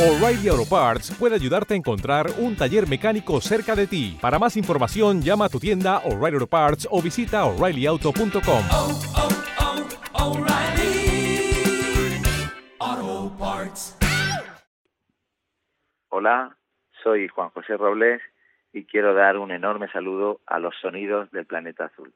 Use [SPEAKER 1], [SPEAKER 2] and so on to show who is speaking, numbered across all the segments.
[SPEAKER 1] O'Reilly Auto Parts puede ayudarte a encontrar un taller mecánico cerca de ti. Para más información, llama a tu tienda O'Reilly Auto Parts o visita oreillyauto.com.
[SPEAKER 2] oh, oh, Parts.
[SPEAKER 3] Hola, soy Juan José Robles y quiero dar un enorme saludo a los sonidos del planeta azul.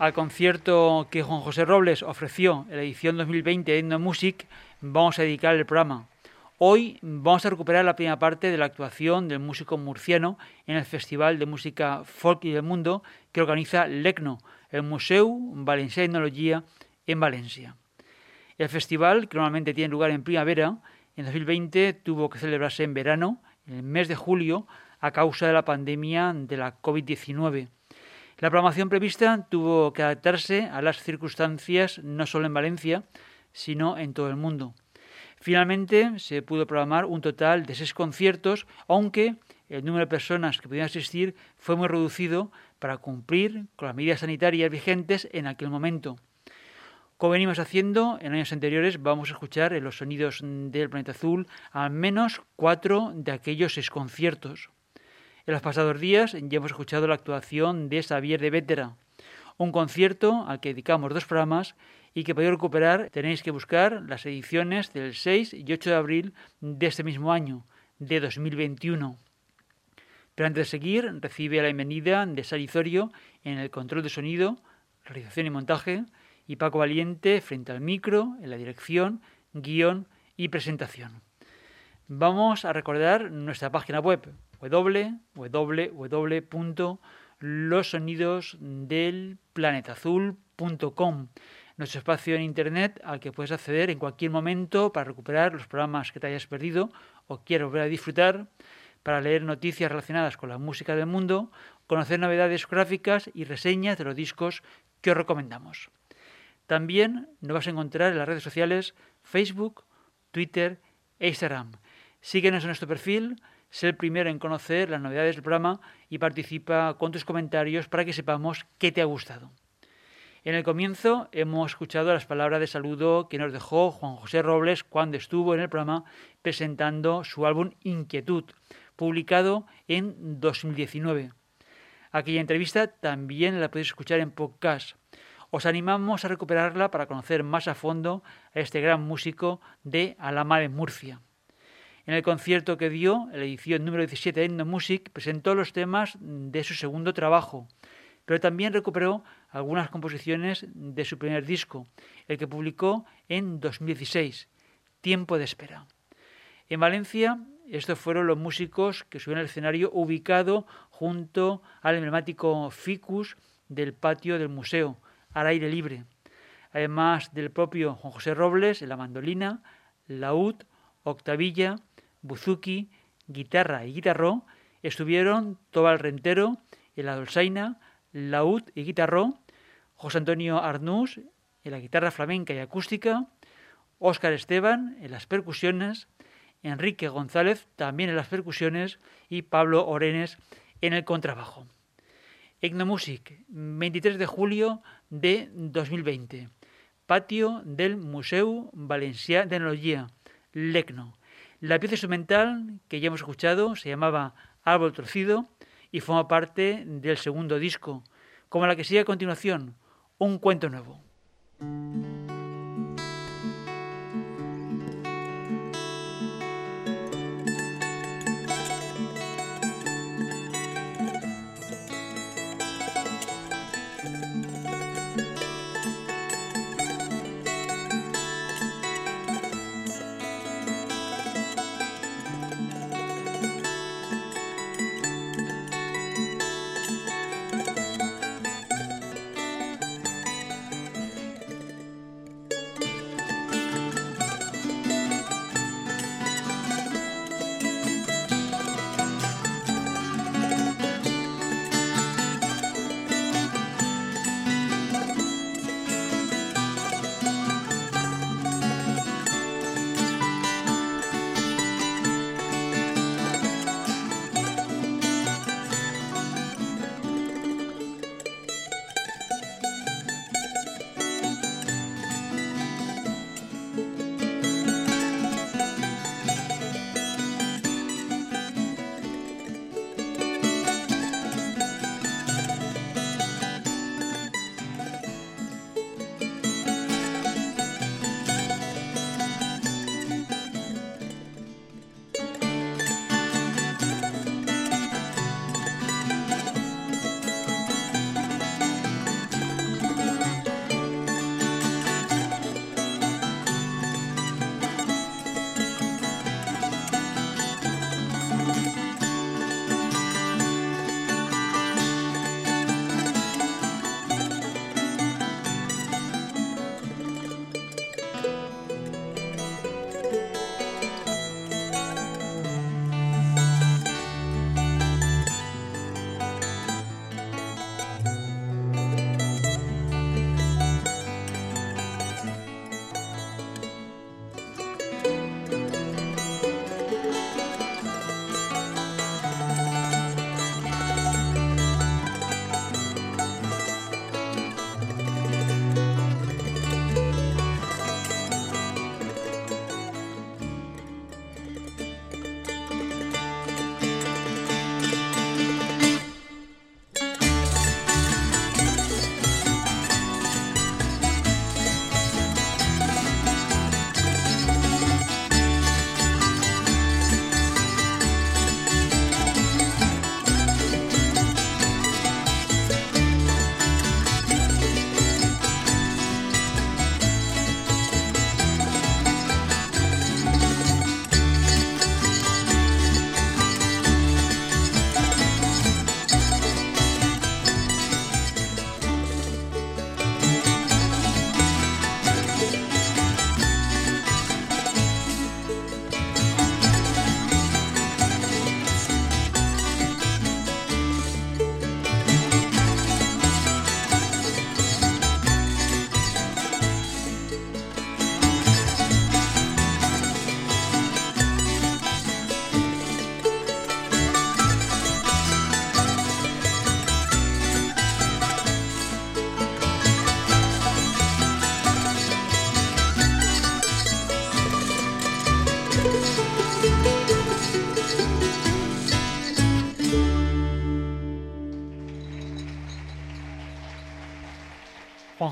[SPEAKER 4] Al concierto que Juan José Robles ofreció en la edición 2020 de Ethno Music, vamos a dedicar el programa. Hoy vamos a recuperar la primera parte de la actuación del músico murciano en el Festival de Música Folk y del Mundo que organiza LECNO, el Museu Valencià Tecnología en Valencia. El festival, que normalmente tiene lugar en primavera, en 2020 tuvo que celebrarse en verano, en el mes de julio, a causa de la pandemia de la COVID-19. La programación prevista tuvo que adaptarse a las circunstancias no solo en Valencia, sino en todo el mundo. Finalmente se pudo programar un total de seis conciertos, aunque el número de personas que podían asistir fue muy reducido para cumplir con las medidas sanitarias vigentes en aquel momento. Como venimos haciendo en años anteriores, vamos a escuchar en los sonidos del planeta azul al menos cuatro de aquellos seis conciertos. En los pasados días ya hemos escuchado la actuación de Xavier de Vétera, un concierto al que dedicamos dos programas y que podéis recuperar tenéis que buscar las ediciones del 6 y 8 de abril de este mismo año, de 2021. Pero antes de seguir, recibe la bienvenida de Sarizorio en el control de sonido, realización y montaje, y Paco Valiente frente al micro, en la dirección, guion y presentación. Vamos a recordar nuestra página web www.losonidosdelplanetazul.com nuestro espacio en Internet al que puedes acceder en cualquier momento para recuperar los programas que te hayas perdido o quieres volver a disfrutar, para leer noticias relacionadas con la música del mundo, conocer novedades gráficas y reseñas de los discos que os recomendamos. También nos vas a encontrar en las redes sociales Facebook, Twitter e Instagram. Síguenos en nuestro perfil Sé el primero en conocer las novedades del programa y participa con tus comentarios para que sepamos qué te ha gustado. En el comienzo hemos escuchado las palabras de saludo que nos dejó Juan José Robles cuando estuvo en el programa presentando su álbum Inquietud, publicado en 2019. Aquella entrevista también la podéis escuchar en podcast. Os animamos a recuperarla para conocer más a fondo a este gran músico de Alama de Murcia. En el concierto que dio, la edición número 17 de Endo Music, presentó los temas de su segundo trabajo, pero también recuperó algunas composiciones de su primer disco, el que publicó en 2016, Tiempo de Espera. En Valencia, estos fueron los músicos que subieron al escenario ubicado junto al emblemático ficus del patio del museo, al aire libre, además del propio Juan José Robles en la mandolina, laúd, octavilla, buzuki, guitarra y guitarró, estuvieron Tobal Rentero en la dolzaina, laúd y guitarró, José Antonio Arnús en la guitarra flamenca y acústica, Óscar Esteban en las percusiones, Enrique González también en las percusiones y Pablo Orenes en el contrabajo. Etnomusic, 23 de julio de 2020. Patio del Museu Valencià d'Enologia, Lecno. La pieza instrumental que ya hemos escuchado se llamaba Árbol Torcido y forma parte del segundo disco, como la que sigue a continuación, Un cuento nuevo.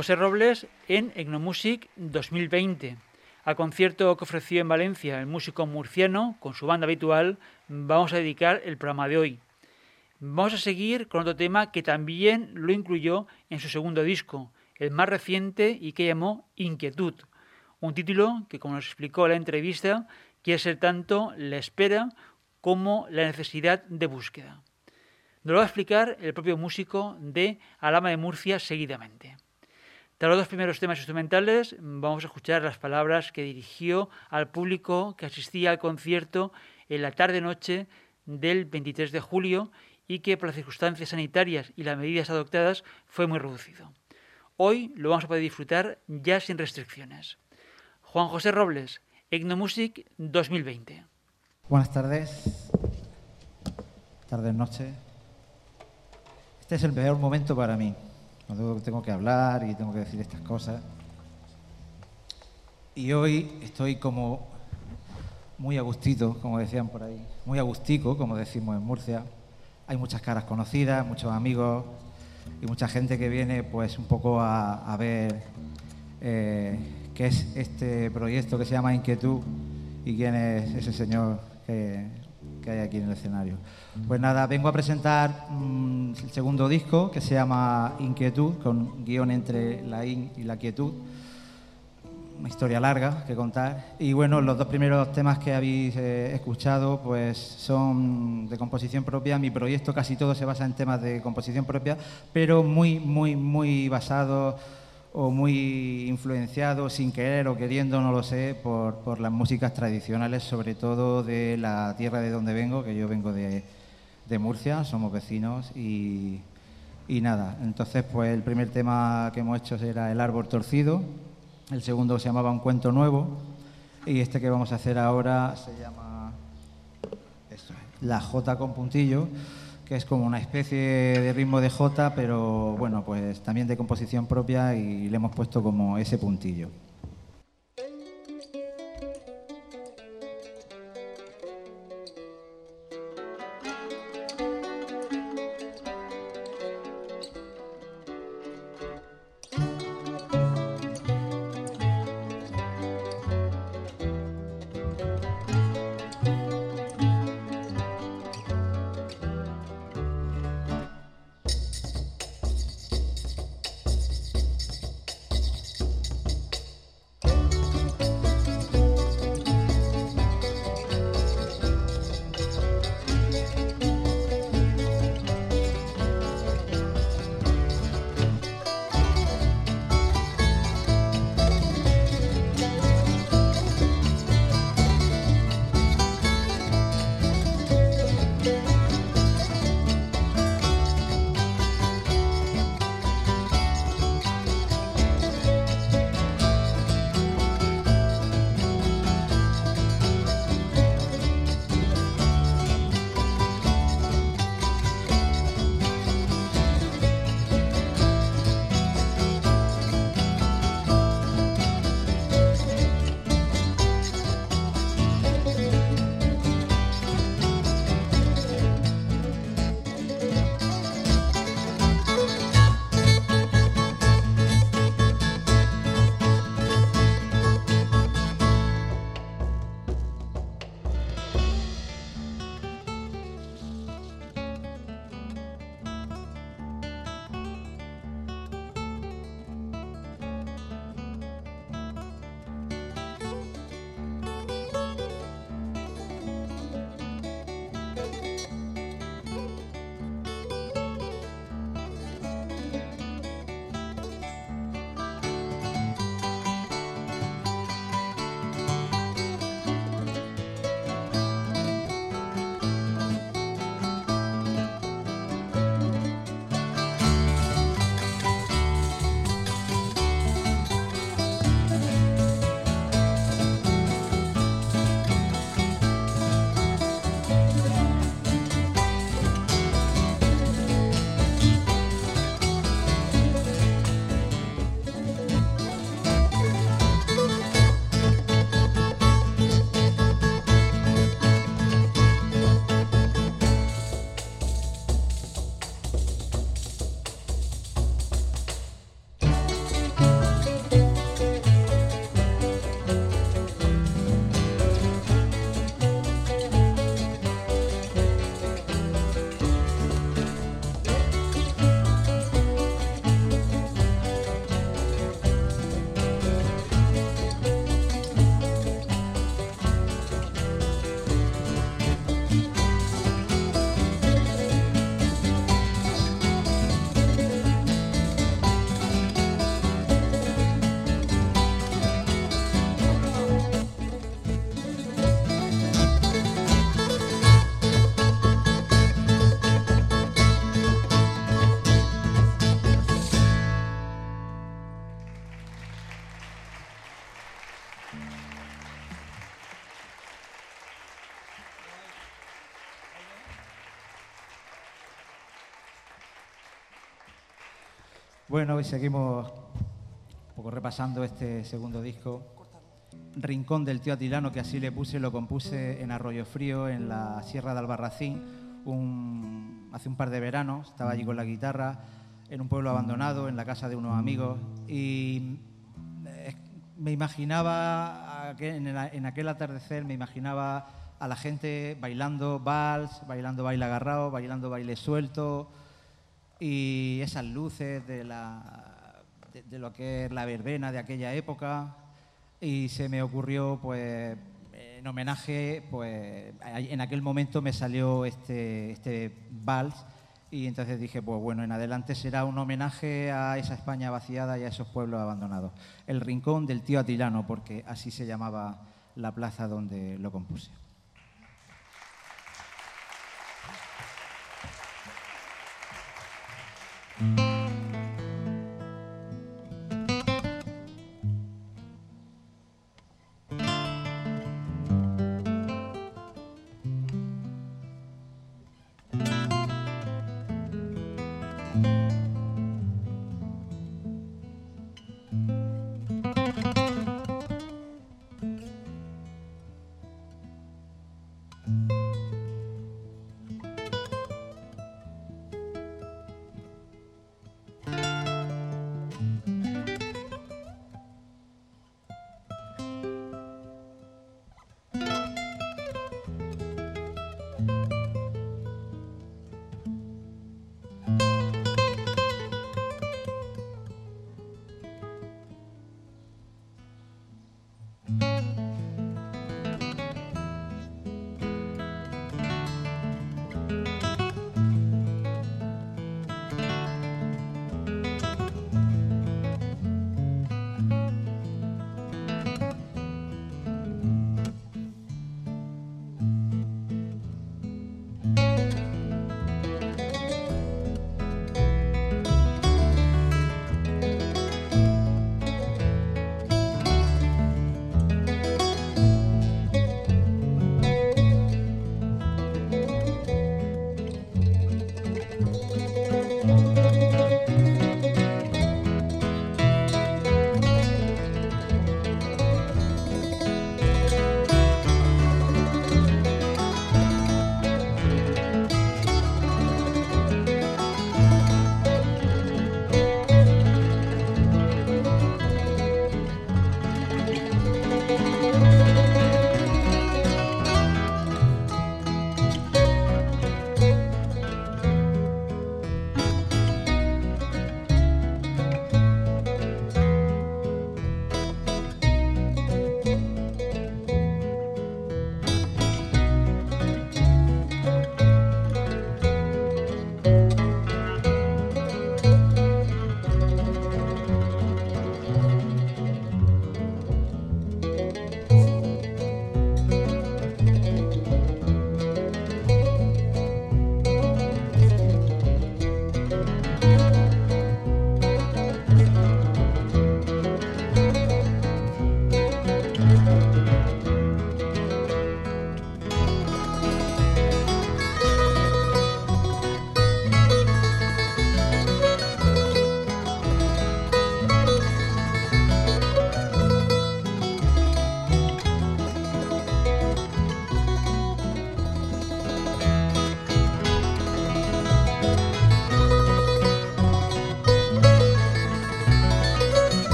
[SPEAKER 4] José Robles en Egnomusic 2020. Al concierto que ofreció en Valencia el músico murciano con su banda habitual, vamos a dedicar el programa de hoy. Vamos a seguir con otro tema que también lo incluyó en su segundo disco, el más reciente y que llamó Inquietud, un título que, como nos explicó en la entrevista, quiere ser tanto la espera como la necesidad de búsqueda. Nos lo va a explicar el propio músico de Alama de Murcia seguidamente. Tras los dos primeros temas instrumentales, vamos a escuchar las palabras que dirigió al público que asistía al concierto en la tarde-noche del 23 de julio y que por las circunstancias sanitarias y las medidas adoptadas fue muy reducido. Hoy lo vamos a poder disfrutar ya sin restricciones. Juan José Robles, Egnomusic 2020.
[SPEAKER 5] Buenas tardes, tardes, noches. Este es el mejor momento para mí cuando tengo que hablar y tengo que decir estas cosas. Y hoy estoy como muy agustito, como decían por ahí, muy agustico, como decimos en Murcia. Hay muchas caras conocidas, muchos amigos y mucha gente que viene pues un poco a, ver eh, qué es este proyecto que se llama Inquietud y quién es ese señor que, hay aquí en el escenario. Pues nada, vengo a presentar mm, el segundo disco que se llama Inquietud, con guion entre la in y la quietud. Una historia larga que contar. Y bueno, los dos primeros temas que habéis eh, escuchado pues son de composición propia. Mi proyecto casi todo se basa en temas de composición propia, pero muy, muy, muy basado o muy influenciado sin querer o queriendo, no lo sé, por, por, las músicas tradicionales, sobre todo de la tierra de donde vengo, que yo vengo de, de Murcia, somos vecinos y, y, nada. Entonces, pues el primer tema que hemos hecho era El árbol torcido, el segundo se llamaba Un cuento nuevo y este que vamos a hacer ahora se llama La J con puntillo que es como una especie de ritmo de jota, pero bueno, pues también de composición propia y le hemos puesto como ese puntillo. Bueno, y seguimos un poco repasando este segundo disco. Rincón del tío Atilano, que así le puse, lo compuse en Arroyo Frío, en la Sierra de Albarracín, un- hace un par de veranos. Estaba allí con la guitarra, en un pueblo abandonado, en la casa de unos amigos. Y eh, me imaginaba, en aquel atardecer, me imaginaba a la gente bailando vals, bailando baile agarrado, bailando baile suelto y esas luces de, la, de, lo que es la verbena de aquella época. Y se me ocurrió pues en homenaje pues en aquel momento me salió este, este vals y entonces dije pues bueno en adelante será un homenaje a esa España vaciada y a esos pueblos abandonados. El rincón del tío Atilano porque así se llamaba la plaza donde lo compuse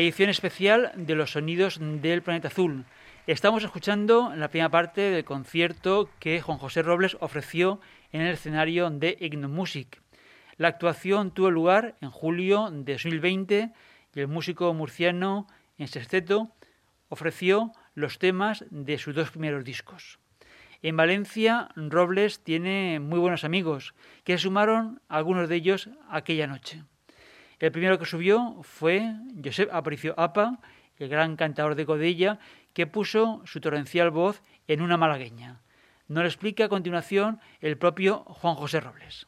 [SPEAKER 4] edición especial de los sonidos del planeta azul. Estamos escuchando la primera parte del concierto que Juan José Robles ofreció en el escenario de Ignomusic. La actuación tuvo lugar en julio de 2020 y el músico murciano en sexteto ofreció los temas de sus dos primeros discos. En Valencia, Robles tiene muy buenos amigos, que se sumaron algunos de ellos aquella noche. El primero que subió fue Josep Aparicio Apa, el gran cantador de Godella, que puso su torrencial voz en una malagueña. Nos lo explica a continuación el propio Juan José Robles.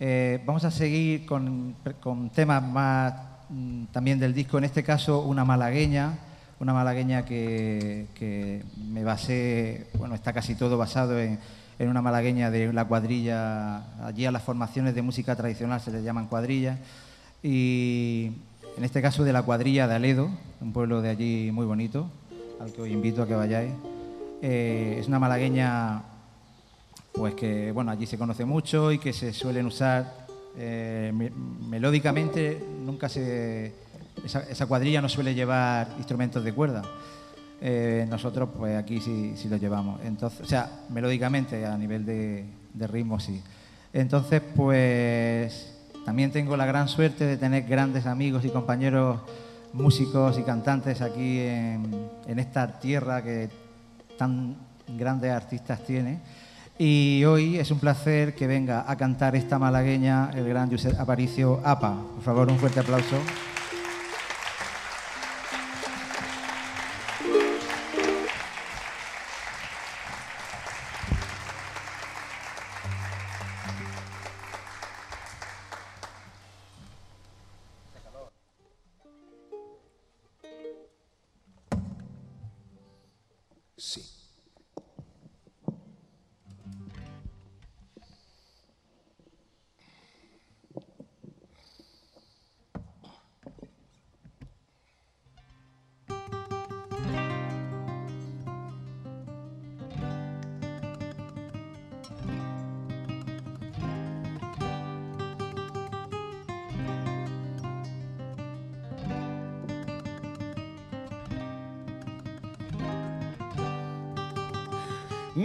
[SPEAKER 5] Eh, vamos a seguir con, con temas más mm, también del disco, en este caso una malagueña, una malagueña que, me basé, bueno, está casi todo basado en, en una malagueña de la cuadrilla, allí a las formaciones de música tradicional se les llaman cuadrillas, y en este caso de la cuadrilla de Aledo, un pueblo de allí muy bonito, al que os invito a que vayáis. Eh, es una malagueña pues que bueno allí se conoce mucho y que se suelen usar eh, me- melódicamente. Nunca se esa, esa cuadrilla no suele llevar instrumentos de cuerda. Eh, nosotros pues aquí sí, sí lo llevamos. Entonces o sea melódicamente a nivel de, de ritmo sí. Entonces pues también tengo la gran suerte de tener grandes amigos y compañeros músicos y cantantes aquí en, esta tierra que tan grandes artistas tiene. Y hoy es un placer que venga a cantar esta malagueña el gran Josep Aparicio APA. Por favor, un fuerte aplauso.
[SPEAKER 6] Sí.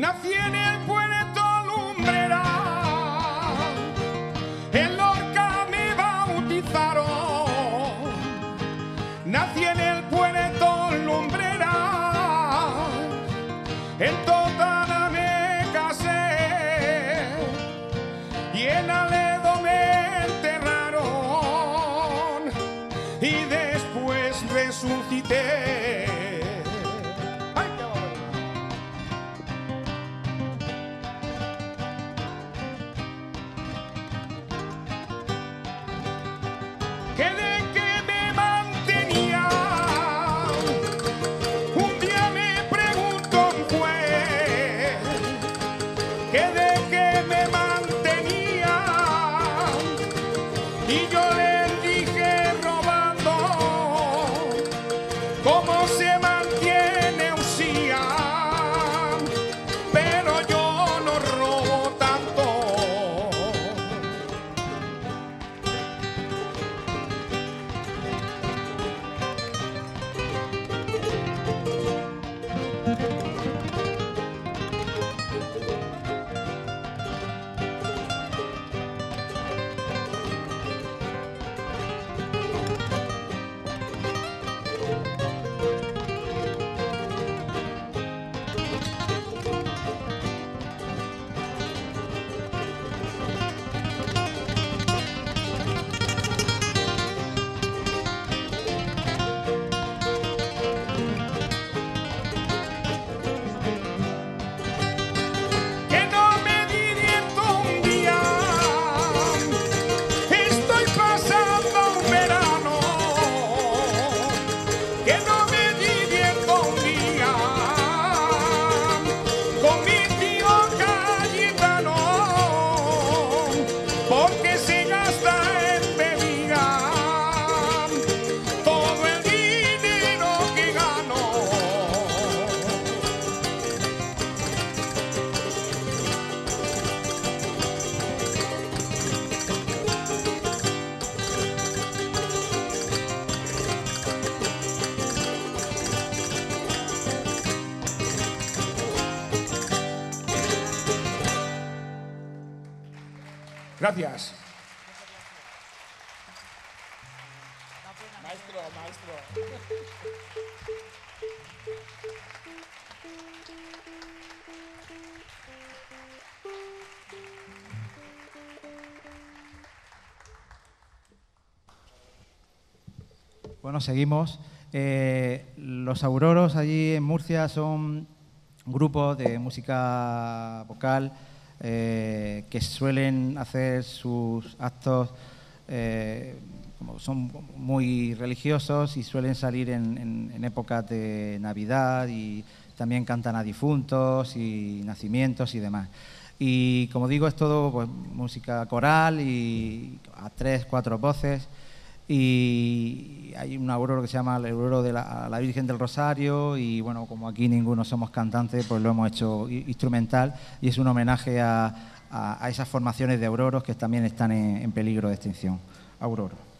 [SPEAKER 6] Nací en el puerto Gracias. Maestro, maestro.
[SPEAKER 5] Bueno, seguimos. Eh, los auroros allí en Murcia son grupos de música vocal eh, que suelen hacer sus actos, eh, son muy religiosos y suelen salir en, en, épocas de Navidad y también cantan a difuntos y nacimientos y demás. Y como digo, es todo pues, música coral y a tres, cuatro voces. Y hay un auroro que se llama el auroro de la, Virgen del Rosario y bueno, como aquí ninguno somos cantantes, pues lo hemos hecho instrumental y es un homenaje a, a, esas formaciones de auroros que también están en peligro de extinción. Auroro.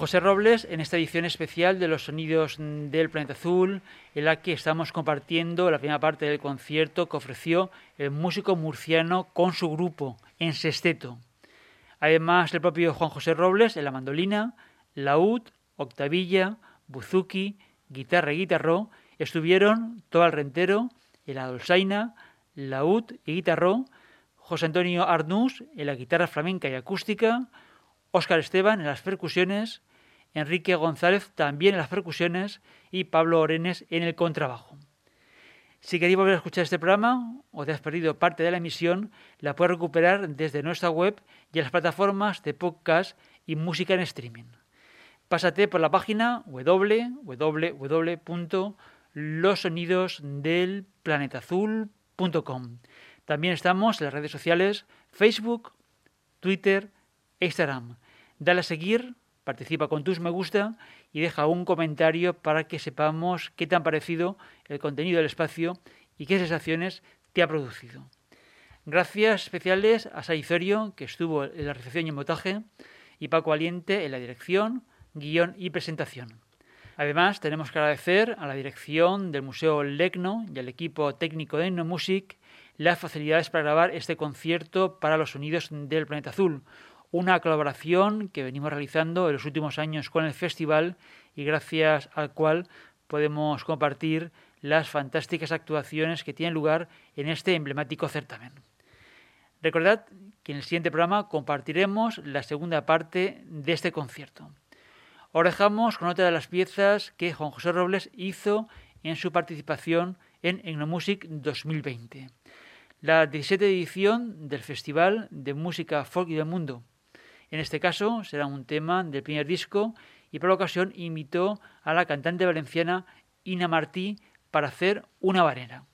[SPEAKER 4] José Robles en esta edición especial de los sonidos del planeta azul, en la que estamos compartiendo la primera parte del concierto que ofreció el músico murciano con su grupo en sexteto. Además, el propio Juan José Robles en la mandolina, laúd, octavilla, buzuki, guitarra y guitarró estuvieron todo al rentero en la dolzaina, laúd y guitarró, José Antonio Arnús en la guitarra flamenca y acústica, Óscar Esteban en las percusiones, Enrique González también en las percusiones y Pablo Orenes en el contrabajo. Si queréis volver a escuchar este programa o te has perdido parte de la emisión, la puedes recuperar desde nuestra web y en las plataformas de podcast y música en streaming. Pásate por la página www.losonidosdelplanetazul.com. También estamos en las redes sociales Facebook, Twitter, Instagram. Dale a seguir participa con tus me gusta y deja un comentario para que sepamos qué te han parecido el contenido del espacio y qué sensaciones te ha producido. Gracias especiales a Saizorio, que estuvo en la recepción y montaje, y Paco Aliente en la dirección, guion y presentación. Además, tenemos que agradecer a la dirección del Museo Lecno y al equipo técnico de Music las facilidades para grabar este concierto para los sonidos del planeta azul, una colaboración que venimos realizando en los últimos años con el festival y gracias al cual podemos compartir las fantásticas actuaciones que tienen lugar en este emblemático certamen. Recordad que en el siguiente programa compartiremos la segunda parte de este concierto. Os dejamos con otra de las piezas que Juan José Robles hizo en su participación en Etnomusic 2020, la 17 edición del Festival de Música Folk y del Mundo. En este caso será un tema del primer disco y por la ocasión invitó a la cantante valenciana Ina Martí para hacer una varera.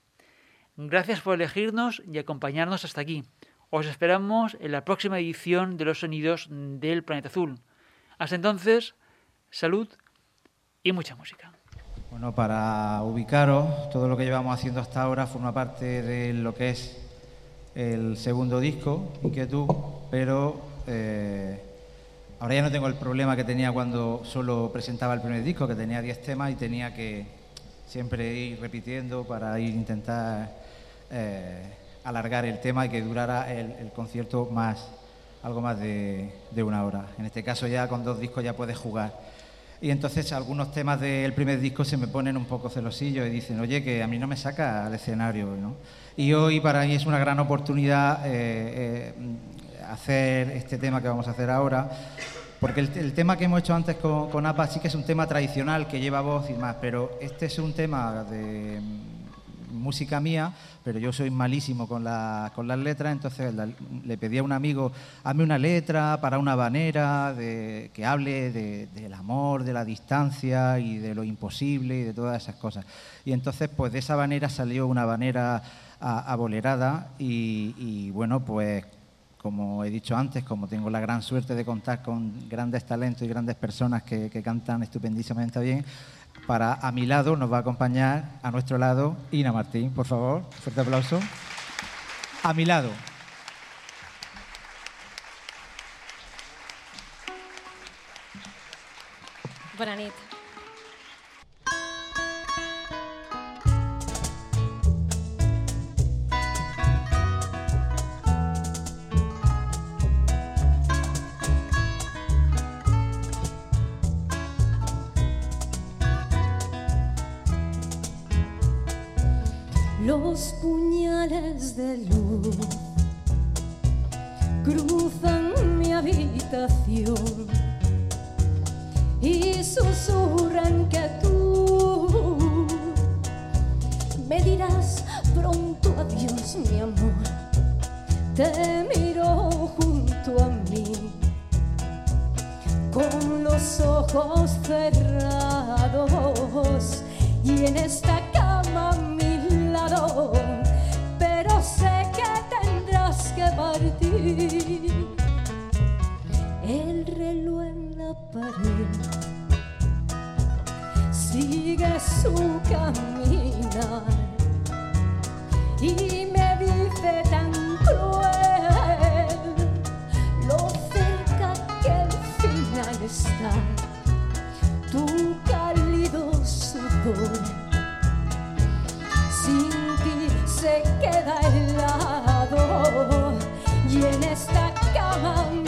[SPEAKER 4] Gracias por elegirnos y acompañarnos hasta aquí. Os esperamos en la próxima edición de los sonidos del planeta azul. Hasta entonces, salud y mucha música.
[SPEAKER 5] Bueno, para ubicaros, todo lo que llevamos haciendo hasta ahora forma parte de lo que es el segundo disco, Inquietud, pero eh, ahora ya no tengo el problema que tenía cuando solo presentaba el primer disco, que tenía 10 temas y tenía que siempre ir repitiendo para ir intentar eh, alargar el tema y que durara el, concierto más, algo más de, una hora. En este caso ya con dos discos ya puedes jugar. Y entonces algunos temas del primer disco se me ponen un poco celosillos y dicen, oye, que a mí no me saca al escenario. ¿no? Y hoy para mí es una gran oportunidad eh, hacer este tema que vamos a hacer ahora, porque el, tema que hemos hecho antes con, con APA sí que es un tema tradicional que lleva voz y más, pero este es un tema de música mía, pero yo soy malísimo con, la, con las letras, entonces le pedí a un amigo, hazme una letra para una banera de, que hable del amor, de la distancia y de lo imposible y de todas esas cosas. Y entonces, pues de esa banera salió una banera abolerada y bueno, pues como he dicho antes, como tengo la gran suerte de contar con grandes talentos y grandes personas que, cantan estupendísimamente bien, para a mi lado nos va a acompañar a nuestro lado Ina Martín, por favor, fuerte aplauso. A mi lado.
[SPEAKER 7] Buenas Los puñales de luz cruzan mi habitación y susurran que tú me dirás pronto adiós, mi amor. Te miro junto a mí con los ojos cerrados y en esta esta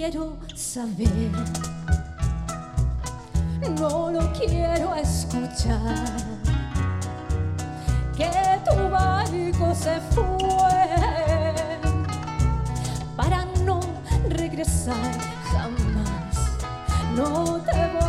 [SPEAKER 7] quiero saber, no lo quiero escuchar. Que tu barco se fue para no regresar jamás. No te voy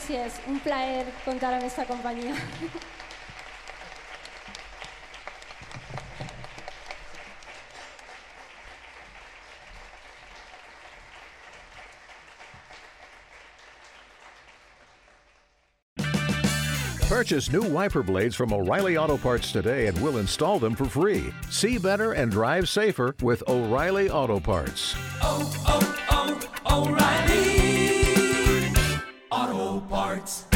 [SPEAKER 7] gràcies, un plaer comptar amb aquesta companyia.
[SPEAKER 8] Purchase new wiper blades from O'Reilly Auto Parts today and we'll install them for free. See better and drive safer with O'Reilly Auto Parts.
[SPEAKER 2] oh, oh, oh O'Reilly. Auto Parts.